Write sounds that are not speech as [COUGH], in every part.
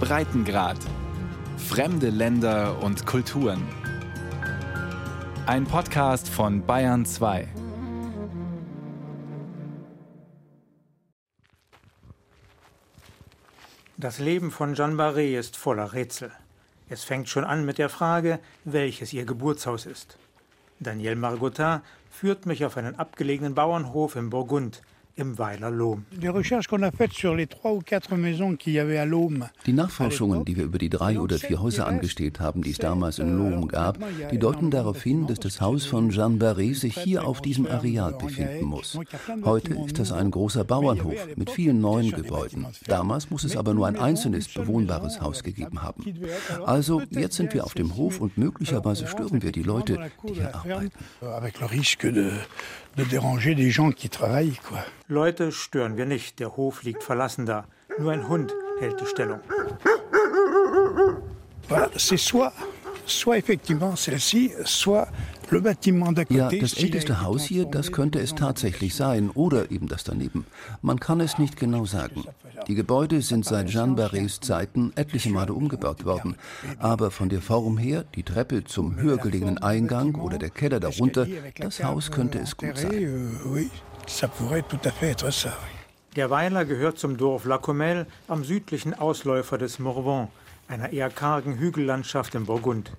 Breitengrad. Fremde Länder und Kulturen. Ein Podcast von Bayern 2. Das Leben von Jeanne Barré ist voller Rätsel. Es fängt schon an mit der Frage, welches ihr Geburtshaus ist. Daniel Margotin führt mich auf einen abgelegenen Bauernhof im Burgund. Die Nachforschungen, die wir über die drei oder vier Häuser angestellt haben, die es damals in Lohm gab, die deuten darauf hin, dass das Haus von Jeanne Barré sich hier auf diesem Areal befinden muss. Heute ist das ein großer Bauernhof mit vielen neuen Gebäuden. Damals muss es aber nur ein einzelnes bewohnbares Haus gegeben haben. Also jetzt sind wir auf dem Hof und möglicherweise stören wir die Leute, die hier arbeiten Leute stören wir nicht, der Hof liegt verlassen da. Nur ein Hund hält die Stellung. Ja, das älteste Haus hier, das könnte es tatsächlich sein oder eben das daneben. Man kann es nicht genau sagen. Die Gebäude sind seit Jean Barrés Zeiten etliche Male umgebaut worden. Aber von der Form her, die Treppe zum höher gelegenen Eingang oder der Keller darunter, das Haus könnte es gut sein. Euh, der Weiler gehört zum Dorf La Comelle am südlichen Ausläufer des Morvan, einer eher kargen Hügellandschaft im Burgund.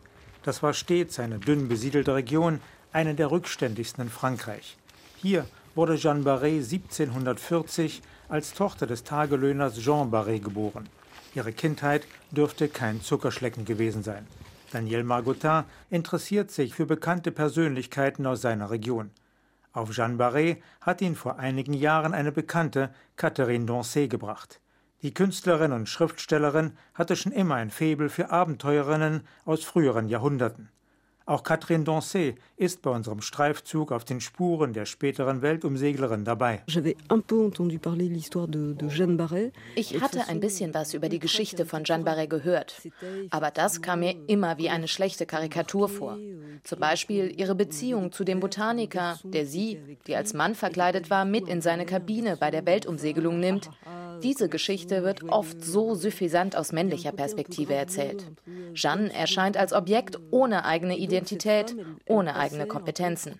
Das war stets eine dünn besiedelte Region, eine der rückständigsten in Frankreich. Hier wurde Jeanne Barré 1740 als Tochter des Tagelöhners Jean Barré geboren. Ihre Kindheit dürfte kein Zuckerschlecken gewesen sein. Daniel Margotin interessiert sich für bekannte Persönlichkeiten aus seiner Region. Auf Jeanne Barré hat ihn vor einigen Jahren eine Bekannte, Catherine Dancey, gebracht. Die Künstlerin und Schriftstellerin hatte schon immer ein Faible für Abenteurerinnen aus früheren Jahrhunderten. Auch Catherine Dancey ist bei unserem Streifzug auf den Spuren der späteren Weltumseglerin dabei. Ich hatte ein bisschen was über die Geschichte von Jeanne Barré gehört, aber das kam mir immer wie eine schlechte Karikatur vor. Zum Beispiel ihre Beziehung zu dem Botaniker, der sie, die als Mann verkleidet war, mit in seine Kabine bei der Weltumsegelung nimmt diese Geschichte wird oft so suffisant aus männlicher Perspektive erzählt. Jeanne erscheint als Objekt ohne eigene Identität, ohne eigene Kompetenzen.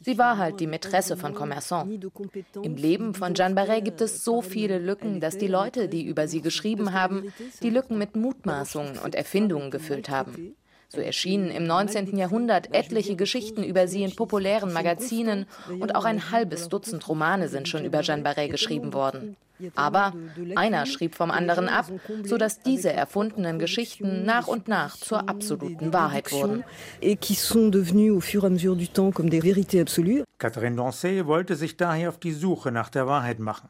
Sie war halt die Mätresse von Commerçant. Im Leben von Jeanne Barret gibt es so viele Lücken, dass die Leute, die über sie geschrieben haben, die Lücken mit Mutmaßungen und Erfindungen gefüllt haben. So erschienen im 19. Jahrhundert etliche Geschichten über sie in populären Magazinen und auch ein halbes Dutzend Romane sind schon über Jeanne Barret geschrieben worden. Aber einer schrieb vom anderen ab, sodass diese erfundenen Geschichten nach und nach zur absoluten Wahrheit wurden. Catherine Dancey wollte sich daher auf die Suche nach der Wahrheit machen.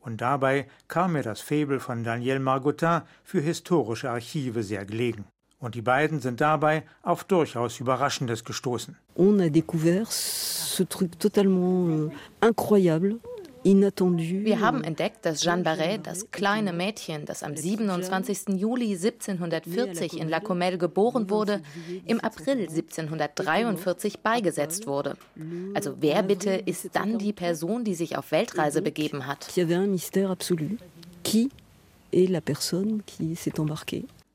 Und dabei kam mir das Faible von Daniel Margotin für historische Archive sehr gelegen. Und die beiden sind dabei auf durchaus Überraschendes gestoßen. On a découvert ce truc totalement euh, incroyable wir haben entdeckt, dass Jeanne Barret, das kleine Mädchen, das am 27. Juli 1740 in La Comelle geboren wurde, im April 1743 beigesetzt wurde. Also wer bitte ist dann die Person, die sich auf Weltreise begeben hat?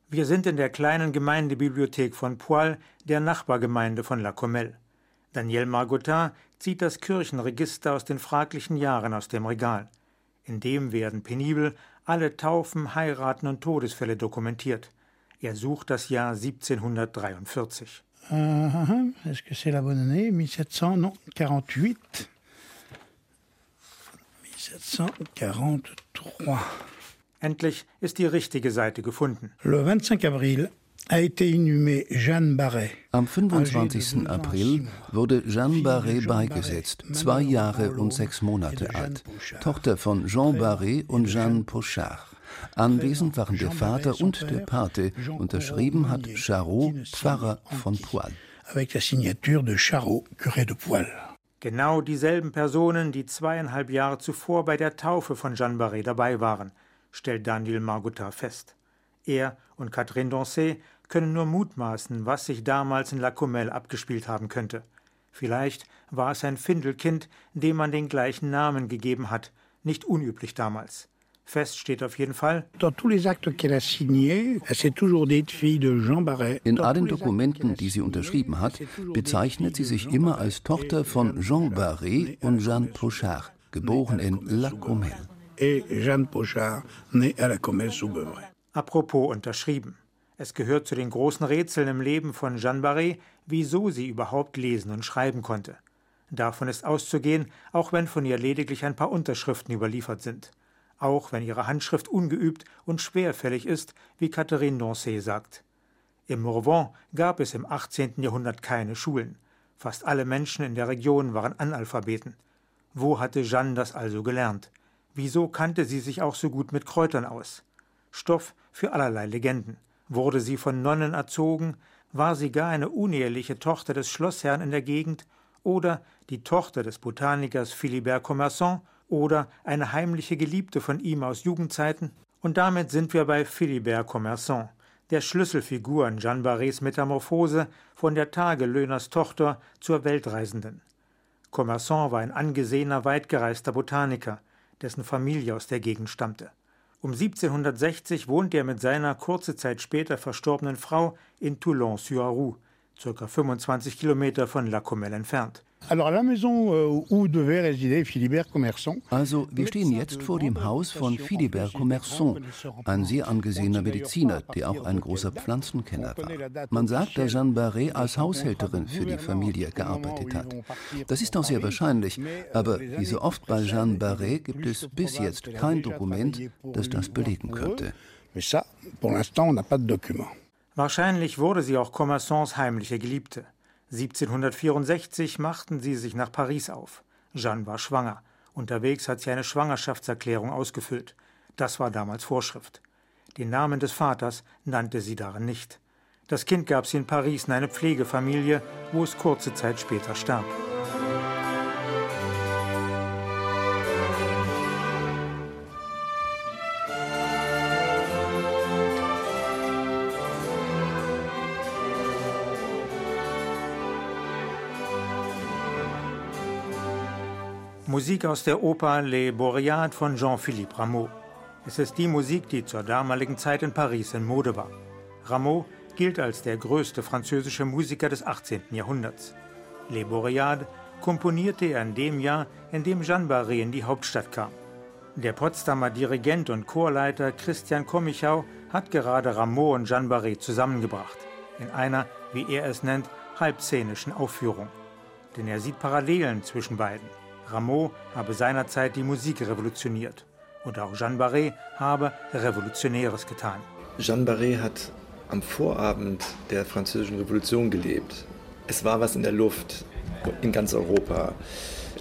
Wir sind in der kleinen Gemeindebibliothek von Poil, der Nachbargemeinde von La Comelle. Daniel Margotin zieht das Kirchenregister aus den fraglichen Jahren aus dem Regal. In dem werden penibel alle Taufen, Heiraten und Todesfälle dokumentiert. Er sucht das Jahr 1743. Uh, Est-ce que c'est la bonne année 1700 Non, 48. 1743. Endlich ist die richtige Seite gefunden. Le 25 avril am 25. April wurde Jeanne Barré beigesetzt, zwei Jahre und sechs Monate alt, Tochter von Jean Barré und Jeanne Pochard. Anwesend waren der Vater und der Pate, unterschrieben hat Charot, Pfarrer von Poil. Genau dieselben Personen, die zweieinhalb Jahre zuvor bei der Taufe von Jeanne Barré dabei waren, stellt Daniel Margotin fest. Er und Catherine Dancey können nur mutmaßen, was sich damals in La Comelle abgespielt haben könnte. Vielleicht war es ein Findelkind, dem man den gleichen Namen gegeben hat, nicht unüblich damals. Fest steht auf jeden Fall, in allen Dokumenten, die sie unterschrieben hat, bezeichnet sie sich immer als Tochter von Jean Barré und Jeanne Pochard, geboren in La Comelle. Apropos unterschrieben. Es gehört zu den großen Rätseln im Leben von Jeanne Barré, wieso sie überhaupt lesen und schreiben konnte. Davon ist auszugehen, auch wenn von ihr lediglich ein paar Unterschriften überliefert sind. Auch wenn ihre Handschrift ungeübt und schwerfällig ist, wie Catherine Dancey sagt. Im Morvan gab es im 18. Jahrhundert keine Schulen. Fast alle Menschen in der Region waren Analphabeten. Wo hatte Jeanne das also gelernt? Wieso kannte sie sich auch so gut mit Kräutern aus? Stoff für allerlei Legenden. Wurde sie von Nonnen erzogen? War sie gar eine uneheliche Tochter des Schlossherrn in der Gegend? Oder die Tochter des Botanikers Philibert Commerçant? Oder eine heimliche Geliebte von ihm aus Jugendzeiten? Und damit sind wir bei Philibert Commerçant, der Schlüsselfigur in Jeanne Barrés Metamorphose von der Tagelöhners Tochter zur Weltreisenden. Commerçant war ein angesehener, weitgereister Botaniker, dessen Familie aus der Gegend stammte. Um 1760 wohnte er mit seiner kurze Zeit später verstorbenen Frau in Toulon-sur-Arroux, ca. 25 Kilometer von La Comelle entfernt. Euh, also, wir stehen jetzt vor dem Haus von Philibert Commerçant, ein sehr angesehener Mediziner, der auch ein großer Pflanzenkenner war. Man sagt, dass Jeanne Barré als Haushälterin für die Familie gearbeitet hat. Das ist auch sehr wahrscheinlich, aber wie so oft bei Jeanne Barré gibt es bis jetzt kein Dokument, das das belegen könnte. Wahrscheinlich wurde sie auch Commerçants heimliche Geliebte. 1764 machten sie sich nach Paris auf. Jeanne war schwanger. Unterwegs hat sie eine Schwangerschaftserklärung ausgefüllt. Das war damals Vorschrift. Den Namen des Vaters nannte sie darin nicht. Das Kind gab sie in Paris in eine Pflegefamilie, wo es kurze Zeit später starb. Musik aus der Oper Les Boreades von Jean-Philippe Rameau. Es ist die Musik, die zur damaligen Zeit in Paris in Mode war. Rameau gilt als der größte französische Musiker des 18. Jahrhunderts. Les Boreades komponierte er in dem Jahr, in dem Jeanne Barré in die Hauptstadt kam. Der Potsdamer Dirigent und Chorleiter Christian Kommichau hat gerade Rameau und Jeanne Barré zusammengebracht, in einer, wie er es nennt, halbszenischen Aufführung. Denn er sieht Parallelen zwischen beiden. Rameau habe seinerzeit die Musik revolutioniert und auch Jeanne Barré habe Revolutionäres getan. Jeanne Barré hat am Vorabend der Französischen Revolution gelebt. Es war was in der Luft in ganz Europa.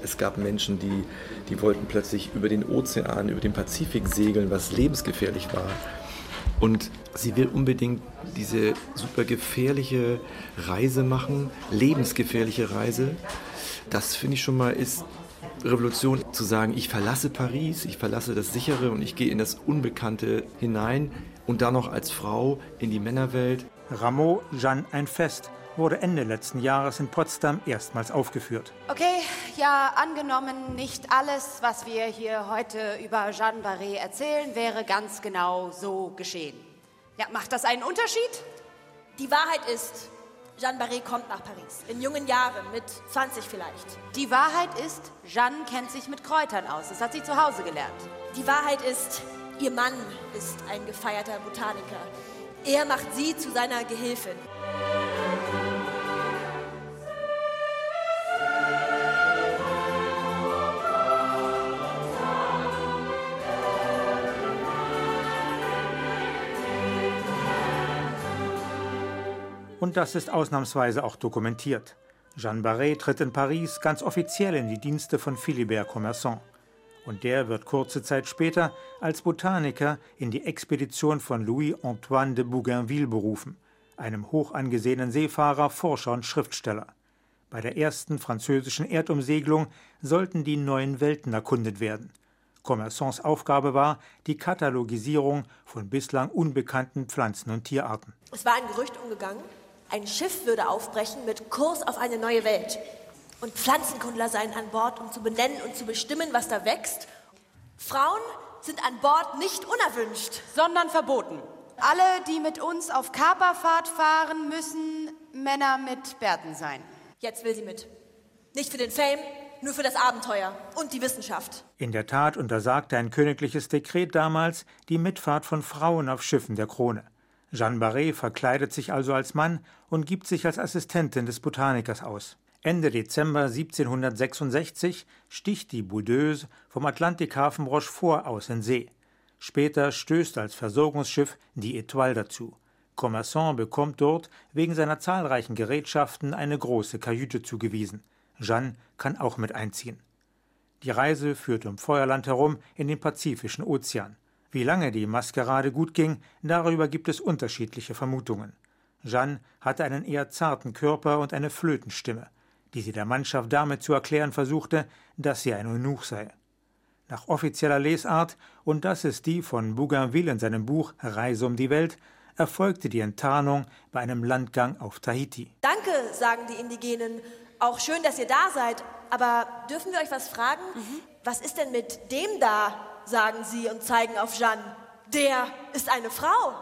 Es gab Menschen, die, die wollten plötzlich über den Ozean, über den Pazifik segeln, was lebensgefährlich war. Und sie will unbedingt diese super gefährliche Reise machen, lebensgefährliche Reise. Das finde ich schon mal ist Revolution zu sagen, ich verlasse Paris, ich verlasse das Sichere und ich gehe in das Unbekannte hinein und dann noch als Frau in die Männerwelt. Rameau, Jeanne, ein Fest wurde Ende letzten Jahres in Potsdam erstmals aufgeführt. Okay, ja, angenommen, nicht alles, was wir hier heute über Jeanne Barré erzählen, wäre ganz genau so geschehen. Ja, macht das einen Unterschied? Die Wahrheit ist, Jeanne Barré kommt nach Paris. In jungen Jahren, mit 20 vielleicht. Die Wahrheit ist, Jeanne kennt sich mit Kräutern aus. Das hat sie zu Hause gelernt. Die Wahrheit ist, ihr Mann ist ein gefeierter Botaniker. Er macht sie zu seiner Gehilfin. Und das ist ausnahmsweise auch dokumentiert. Jeanne Barré tritt in Paris ganz offiziell in die Dienste von Philibert Commerçant. Und der wird kurze Zeit später als Botaniker in die Expedition von Louis-Antoine de Bougainville berufen, einem hoch angesehenen Seefahrer, Forscher und Schriftsteller. Bei der ersten französischen Erdumsegelung sollten die neuen Welten erkundet werden. Commerçants Aufgabe war die Katalogisierung von bislang unbekannten Pflanzen und Tierarten. Es war ein Gerücht umgegangen, ein Schiff würde aufbrechen mit Kurs auf eine neue Welt. Und Pflanzenkundler seien an Bord, um zu benennen und zu bestimmen, was da wächst. Frauen sind an Bord nicht unerwünscht, sondern verboten. Alle, die mit uns auf Kaperfahrt fahren, müssen Männer mit Bärten sein. Jetzt will sie mit. Nicht für den Fame, nur für das Abenteuer und die Wissenschaft. In der Tat untersagte ein königliches Dekret damals die Mitfahrt von Frauen auf Schiffen der Krone. Jeanne Barré verkleidet sich also als Mann und gibt sich als Assistentin des Botanikers aus. Ende Dezember 1766 sticht die Boudeuse vom Atlantikhafen Rochefort aus in See. Später stößt als Versorgungsschiff die Etoile dazu. Commerçant bekommt dort wegen seiner zahlreichen Gerätschaften eine große Kajüte zugewiesen. Jeanne kann auch mit einziehen. Die Reise führt um Feuerland herum in den Pazifischen Ozean. Wie lange die Maskerade gut ging, darüber gibt es unterschiedliche Vermutungen. Jeanne hatte einen eher zarten Körper und eine Flötenstimme, die sie der Mannschaft damit zu erklären versuchte, dass sie ein Eunuch sei nach offizieller Lesart, und das ist die von Bougainville in seinem Buch Reise um die Welt, erfolgte die Enttarnung bei einem Landgang auf Tahiti. Danke, sagen die Indigenen. Auch schön, dass ihr da seid. Aber dürfen wir euch was fragen? Mhm. Was ist denn mit dem da? Sagen sie und zeigen auf Jeanne. Der ist eine Frau.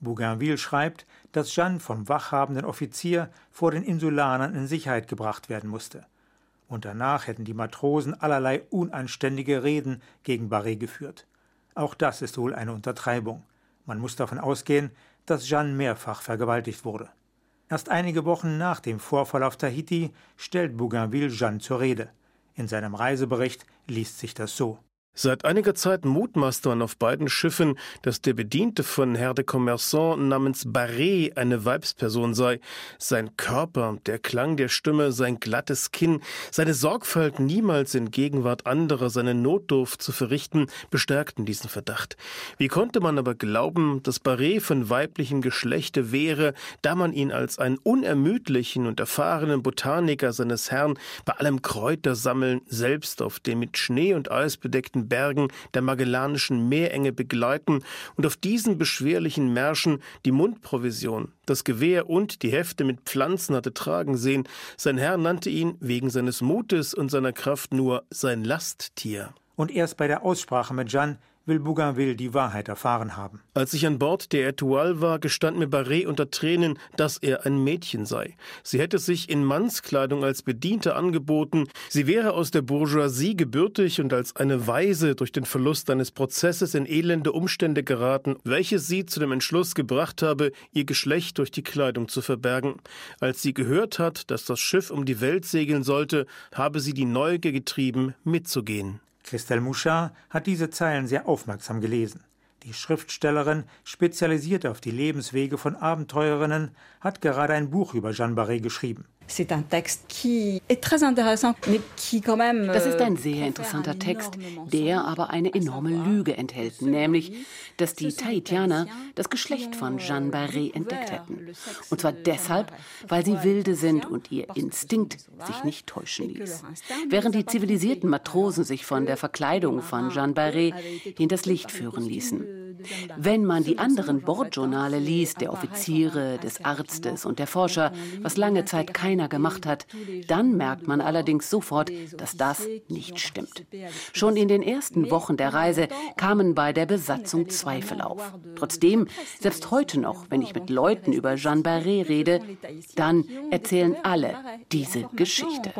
Bougainville schreibt, dass Jeanne vom wachhabenden Offizier vor den Insulanern in Sicherheit gebracht werden musste und danach hätten die Matrosen allerlei unanständige Reden gegen Barré geführt. Auch das ist wohl eine Untertreibung. Man muss davon ausgehen, dass Jeanne mehrfach vergewaltigt wurde. Erst einige Wochen nach dem Vorfall auf Tahiti stellt Bougainville Jeanne zur Rede. In seinem Reisebericht liest sich das so. Seit einiger Zeit mutmaßt man auf beiden Schiffen, dass der Bediente von Herr de Commerçant namens Barré eine Weibsperson sei. Sein Körper, der Klang der Stimme, sein glattes Kinn, seine Sorgfalt, niemals in Gegenwart anderer seine Notdurft zu verrichten, bestärkten diesen Verdacht. Wie konnte man aber glauben, dass Barré von weiblichem Geschlechte wäre, da man ihn als einen unermüdlichen und erfahrenen Botaniker seines Herrn bei allem Kräutersammeln selbst auf dem mit Schnee und Eis bedeckten Bergen der Magellanischen Meerenge begleiten und auf diesen beschwerlichen Märschen die Mundprovision, das Gewehr und die Hefte mit Pflanzen hatte tragen sehen. Sein Herr nannte ihn wegen seines Mutes und seiner Kraft nur sein Lasttier. Und erst bei der Aussprache mit Jeanne will Bougainville die Wahrheit erfahren haben. Als ich an Bord der Etoile war, gestand mir Barré unter Tränen, dass er ein Mädchen sei. Sie hätte sich in Mannskleidung als Bediente angeboten, sie wäre aus der Bourgeoisie gebürtig und als eine Weise durch den Verlust eines Prozesses in elende Umstände geraten, welches sie zu dem Entschluss gebracht habe, ihr Geschlecht durch die Kleidung zu verbergen. Als sie gehört hat, dass das Schiff um die Welt segeln sollte, habe sie die Neugier getrieben, mitzugehen. Christelle Mouchard hat diese Zeilen sehr aufmerksam gelesen. Die Schriftstellerin, spezialisiert auf die Lebenswege von Abenteurerinnen, hat gerade ein Buch über Jeanne Barré geschrieben. Das ist ein sehr interessanter Text, der aber eine enorme Lüge enthält, nämlich, dass die Tahitianer das Geschlecht von Jeanne Barré entdeckt hätten. Und zwar deshalb, weil sie wilde sind und ihr Instinkt sich nicht täuschen ließ. Während die zivilisierten Matrosen sich von der Verkleidung von Jeanne Barré hinters Licht führen ließen. Wenn man die anderen Bordjournale liest, der Offiziere, des Arztes und der Forscher, was lange Zeit keiner gemacht hat, dann merkt man allerdings sofort, dass das nicht stimmt. Schon in den ersten Wochen der Reise kamen bei der Besatzung Zweifel auf. Trotzdem, selbst heute noch, wenn ich mit Leuten über Jeanne Barré rede, dann erzählen alle diese Geschichte.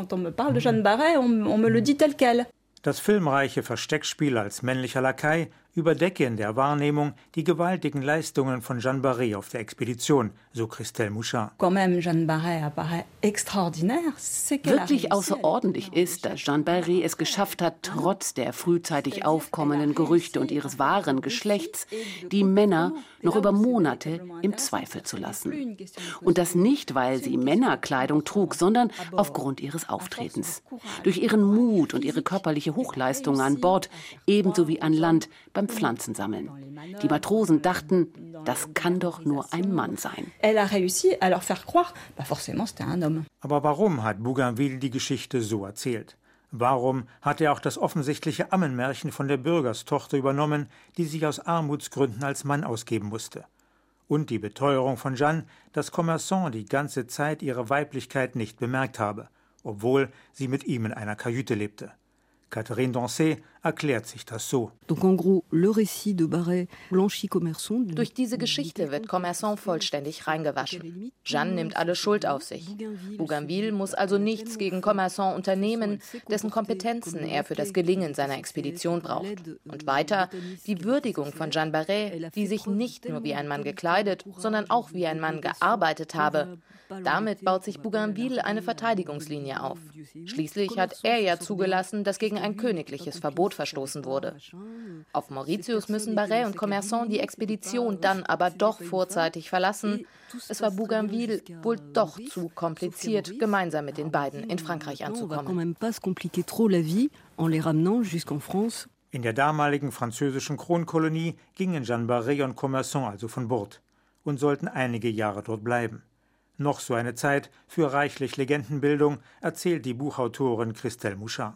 Das filmreiche Versteckspiel als männlicher Lakai überdecke in der Wahrnehmung die gewaltigen Leistungen von Jeanne Barré auf der Expedition, so Christelle Mouchard. Wirklich außerordentlich ist, dass Jeanne Barré es geschafft hat, trotz der frühzeitig aufkommenden Gerüchte und ihres wahren Geschlechts, die Männer noch über Monate im Zweifel zu lassen. Und das nicht, weil sie Männerkleidung trug, sondern aufgrund ihres Auftretens. Durch ihren Mut und ihre körperliche Hochleistung an Bord, ebenso wie an Land beim beim Pflanzensammeln. Die Matrosen dachten, das kann doch nur ein Mann sein. Aber warum hat Bougainville die Geschichte so erzählt? Warum hat er auch das offensichtliche Ammenmärchen von der Bürgerstochter übernommen, die sich aus Armutsgründen als Mann ausgeben musste? Und die Beteuerung von Jeanne, dass Commerçant die ganze Zeit ihre Weiblichkeit nicht bemerkt habe, obwohl sie mit ihm in einer Kajüte lebte. Catherine Dancet erklärt sich das so. Durch diese Geschichte wird Commerçant vollständig reingewaschen. Jeanne nimmt alle Schuld auf sich. Bougainville muss also nichts gegen Commerçant unternehmen, dessen Kompetenzen er für das Gelingen seiner Expedition braucht. Und weiter die Würdigung von Jeanne Barret, die sich nicht nur wie ein Mann gekleidet, sondern auch wie ein Mann gearbeitet habe. Damit baut sich Bougainville eine Verteidigungslinie auf. Schließlich hat er ja zugelassen, dass gegen ein königliches Verbot verstoßen wurde. Auf Mauritius müssen Barret und Commerçant die Expedition dann aber doch vorzeitig verlassen. Es war Bougainville wohl doch zu kompliziert, gemeinsam mit den beiden in Frankreich anzukommen. In der damaligen französischen Kronkolonie gingen Jeanne Barret und Commerçant also von Bord und sollten einige Jahre dort bleiben. Noch so eine Zeit für reichlich Legendenbildung, erzählt die Buchautorin Christelle Mouchard.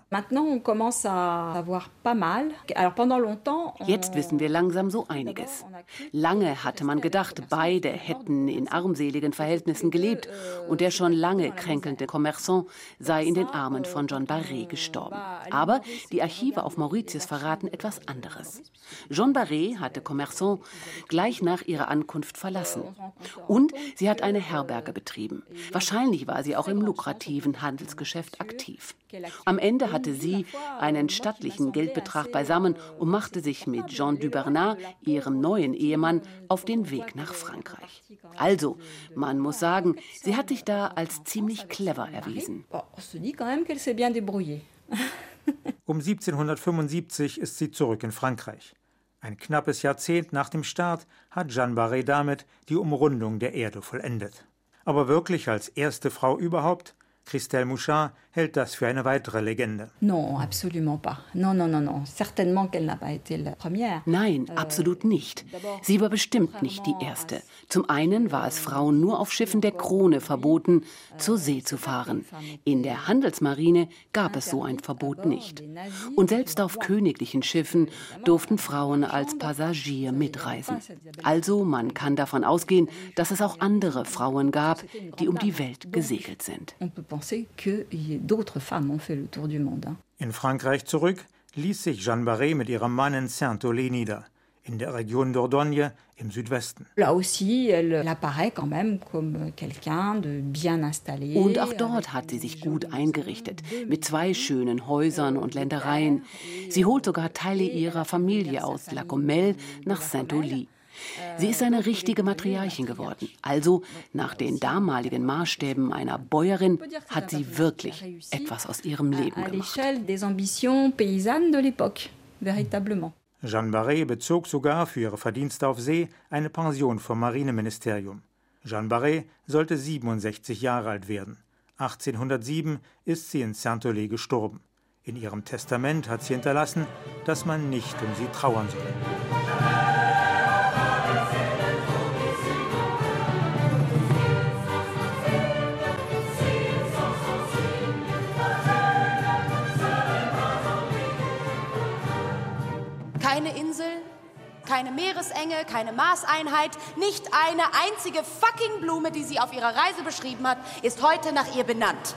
Jetzt wissen wir langsam so einiges. Lange hatte man gedacht, beide hätten in armseligen Verhältnissen gelebt und der schon lange kränkelnde Commerçant sei in den Armen von John Barré gestorben. Aber die Archive auf Mauritius verraten etwas anderes. John Barré hatte Commerçant gleich nach ihrer Ankunft verlassen. Und sie hat eine Herberge Anlage betrieben. Wahrscheinlich war sie auch im lukrativen Handelsgeschäft aktiv. Am Ende hatte sie einen stattlichen Geldbetrag beisammen und machte sich mit Jean Dubernat, ihrem neuen Ehemann, auf den Weg nach Frankreich. Also, man muss sagen, sie hat sich da als ziemlich clever erwiesen. [LAUGHS] Um 1775 ist sie zurück in Frankreich. Ein knappes Jahrzehnt nach dem Start hat Jeanne Barré damit die Umrundung der Erde vollendet aber wirklich als erste Frau überhaupt Christelle Mouchard hält das für eine weitere Legende. Nein, euh, absolut nicht. Sie war bestimmt nicht die erste. Zum einen war es Frauen nur auf Schiffen der Krone verboten, zur See zu fahren. In der Handelsmarine gab es so ein Verbot nicht. Und selbst auf königlichen Schiffen durften Frauen als Passagier mitreisen. Also man kann davon ausgehen, dass es auch andere Frauen gab, die um die Welt gesegelt sind penser que d'autres femmes ont fait le tour du monde. In Frankreich zurück ließ sich Jeanne Barré mit ihrem Mann in Saint-Olé nieder, in der Region Dordogne im Südwesten. Und auch dort hat sie sich gut eingerichtet, mit zwei schönen Häusern und Ländereien. Sie holt sogar Teile ihrer Familie aus La Comelle nach Saint-Olly. Sie ist eine richtige Matriarchin geworden. Also nach den damaligen Maßstäben einer Bäuerin hat sie wirklich etwas aus ihrem Leben gemacht. Jeanne Barré bezog sogar für ihre Verdienste auf See eine Pension vom Marineministerium. Jeanne Barré sollte 67 Jahre alt werden. 1807 ist sie in Saint-Olé gestorben. In ihrem Testament hat sie hinterlassen, dass man nicht um sie trauern soll. Keine Meeresenge, keine Maßeinheit, nicht eine einzige fucking Blume, die sie auf ihrer Reise beschrieben hat, ist heute nach ihr benannt.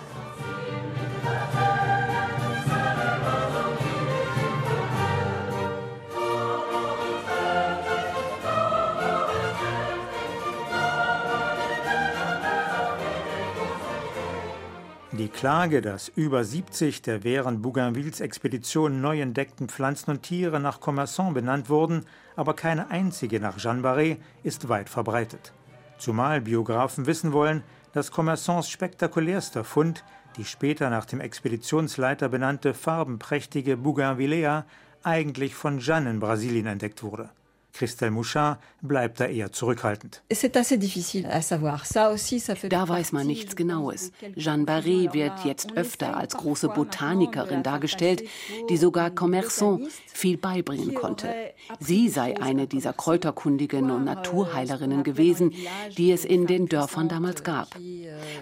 Die Klage, dass über 70 der während Bougainvilles Expedition neu entdeckten Pflanzen und Tiere nach Commerçant benannt wurden, aber keine einzige nach Jeanne Barré, ist weit verbreitet. Zumal Biografen wissen wollen, dass Commerçants spektakulärster Fund, die später nach dem Expeditionsleiter benannte farbenprächtige Bougainvillea, eigentlich von Jeanne in Brasilien entdeckt wurde. Christelle Mouchard bleibt da eher zurückhaltend. Da weiß man nichts Genaues. Jeanne Barré wird jetzt öfter als große Botanikerin dargestellt, die sogar Commerçant viel beibringen konnte. Sie sei eine dieser Kräuterkundigen und Naturheilerinnen gewesen, die es in den Dörfern damals gab.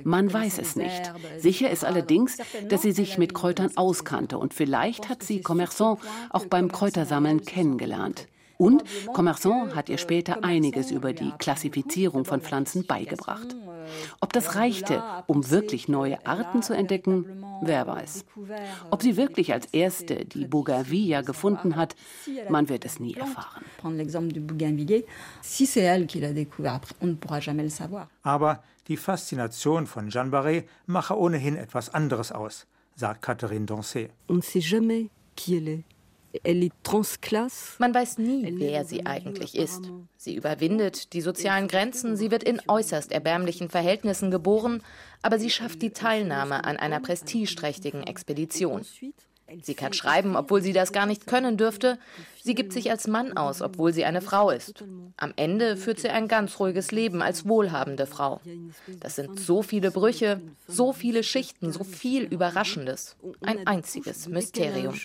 Man weiß es nicht. Sicher ist allerdings, dass sie sich mit Kräutern auskannte und vielleicht hat sie Commerçant auch beim Kräutersammeln kennengelernt. Und Commerçant hat ihr später einiges über die Klassifizierung von Pflanzen beigebracht. Ob das reichte, um wirklich neue Arten zu entdecken, wer weiß. Ob sie wirklich als erste die Bougainvillea gefunden hat, man wird es nie erfahren. Aber die Faszination von Jeanne Barré mache ohnehin etwas anderes aus, sagt Catherine Dancet. On ne sait jamais qui elle est. Man weiß nie, wer sie eigentlich ist. Sie überwindet die sozialen Grenzen, sie wird in äußerst erbärmlichen Verhältnissen geboren, aber sie schafft die Teilnahme an einer prestigeträchtigen Expedition. Sie kann schreiben, obwohl sie das gar nicht können dürfte. Sie gibt sich als Mann aus, obwohl sie eine Frau ist. Am Ende führt sie ein ganz ruhiges Leben als wohlhabende Frau. Das sind so viele Brüche, so viele Schichten, so viel Überraschendes. Ein einziges Mysterium.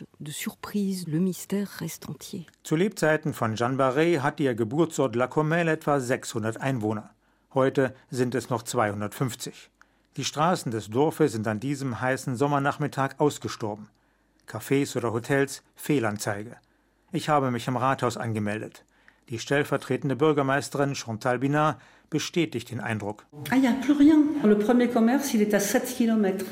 Zu Lebzeiten von Jeanne Barré hat ihr Geburtsort La Comelle etwa 600 Einwohner. Heute sind es noch 250. Die Straßen des Dorfes sind an diesem heißen Sommernachmittag ausgestorben. Cafés oder Hotels Fehlanzeige. Ich habe mich im Rathaus angemeldet. Die stellvertretende Bürgermeisterin Chantal Binard bestätigt den Eindruck. Ah, a plus rien. Le premier commerce, il est à 7 km.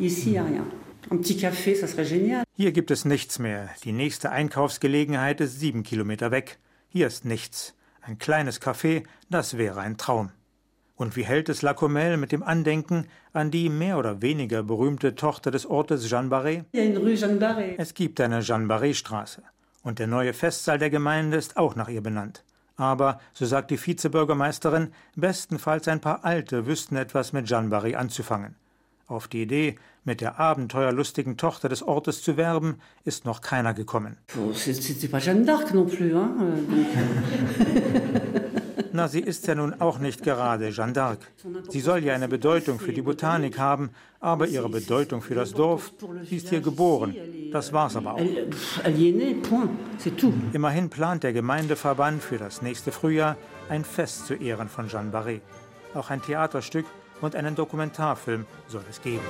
Ici, a rien. Un petit café, ça serait génial. Hier gibt es nichts mehr. Die nächste Einkaufsgelegenheit ist sieben Kilometer weg. Hier ist nichts. Ein kleines Café, das wäre ein Traum. Und wie hält es Lacomel mit dem Andenken an die mehr oder weniger berühmte Tochter des Ortes Jeanne Barré? Es gibt eine Jeanne Barré Straße. Und der neue Festsaal der Gemeinde ist auch nach ihr benannt. Aber, so sagt die Vizebürgermeisterin, bestenfalls ein paar Alte wüssten etwas mit Jeanne Barré anzufangen. Auf die Idee, mit der abenteuerlustigen Tochter des Ortes zu werben, ist noch keiner gekommen. Na, sie ist ja nun auch nicht gerade Jeanne d'Arc. Sie soll ja eine Bedeutung für die Botanik haben, aber ihre Bedeutung für das Dorf, sie ist hier geboren. Das war's aber auch. Immerhin plant der Gemeindeverband für das nächste Frühjahr ein Fest zu Ehren von Jeanne Barré. Auch ein Theaterstück und einen Dokumentarfilm soll es geben.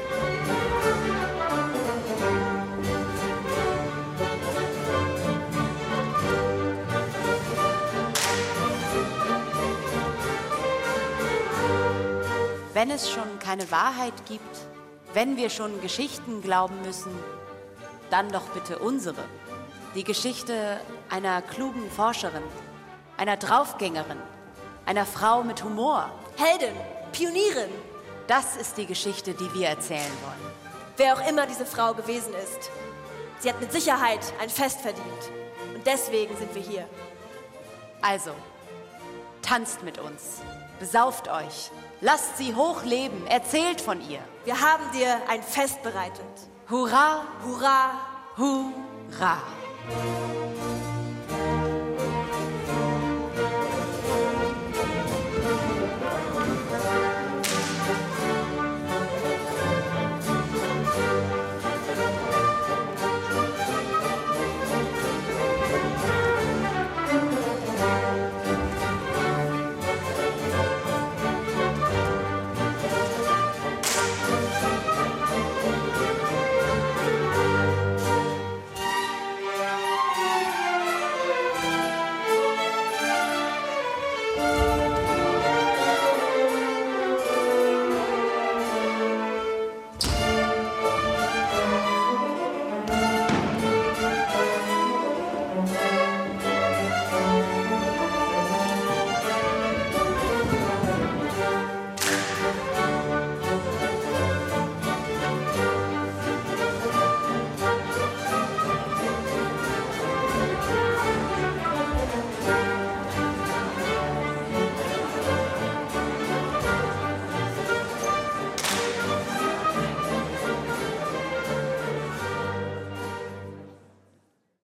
Wenn es schon keine Wahrheit gibt, wenn wir schon Geschichten glauben müssen, dann doch bitte unsere. Die Geschichte einer klugen Forscherin, einer Draufgängerin, einer Frau mit Humor. Heldin, Pionierin. Das ist die Geschichte, die wir erzählen wollen. Wer auch immer diese Frau gewesen ist, sie hat mit Sicherheit ein Fest verdient. Und deswegen sind wir hier. Also, tanzt mit uns, besauft euch, Lasst sie hochleben, erzählt von ihr. Wir haben dir ein Fest bereitet. Hurra, hurra, hurra.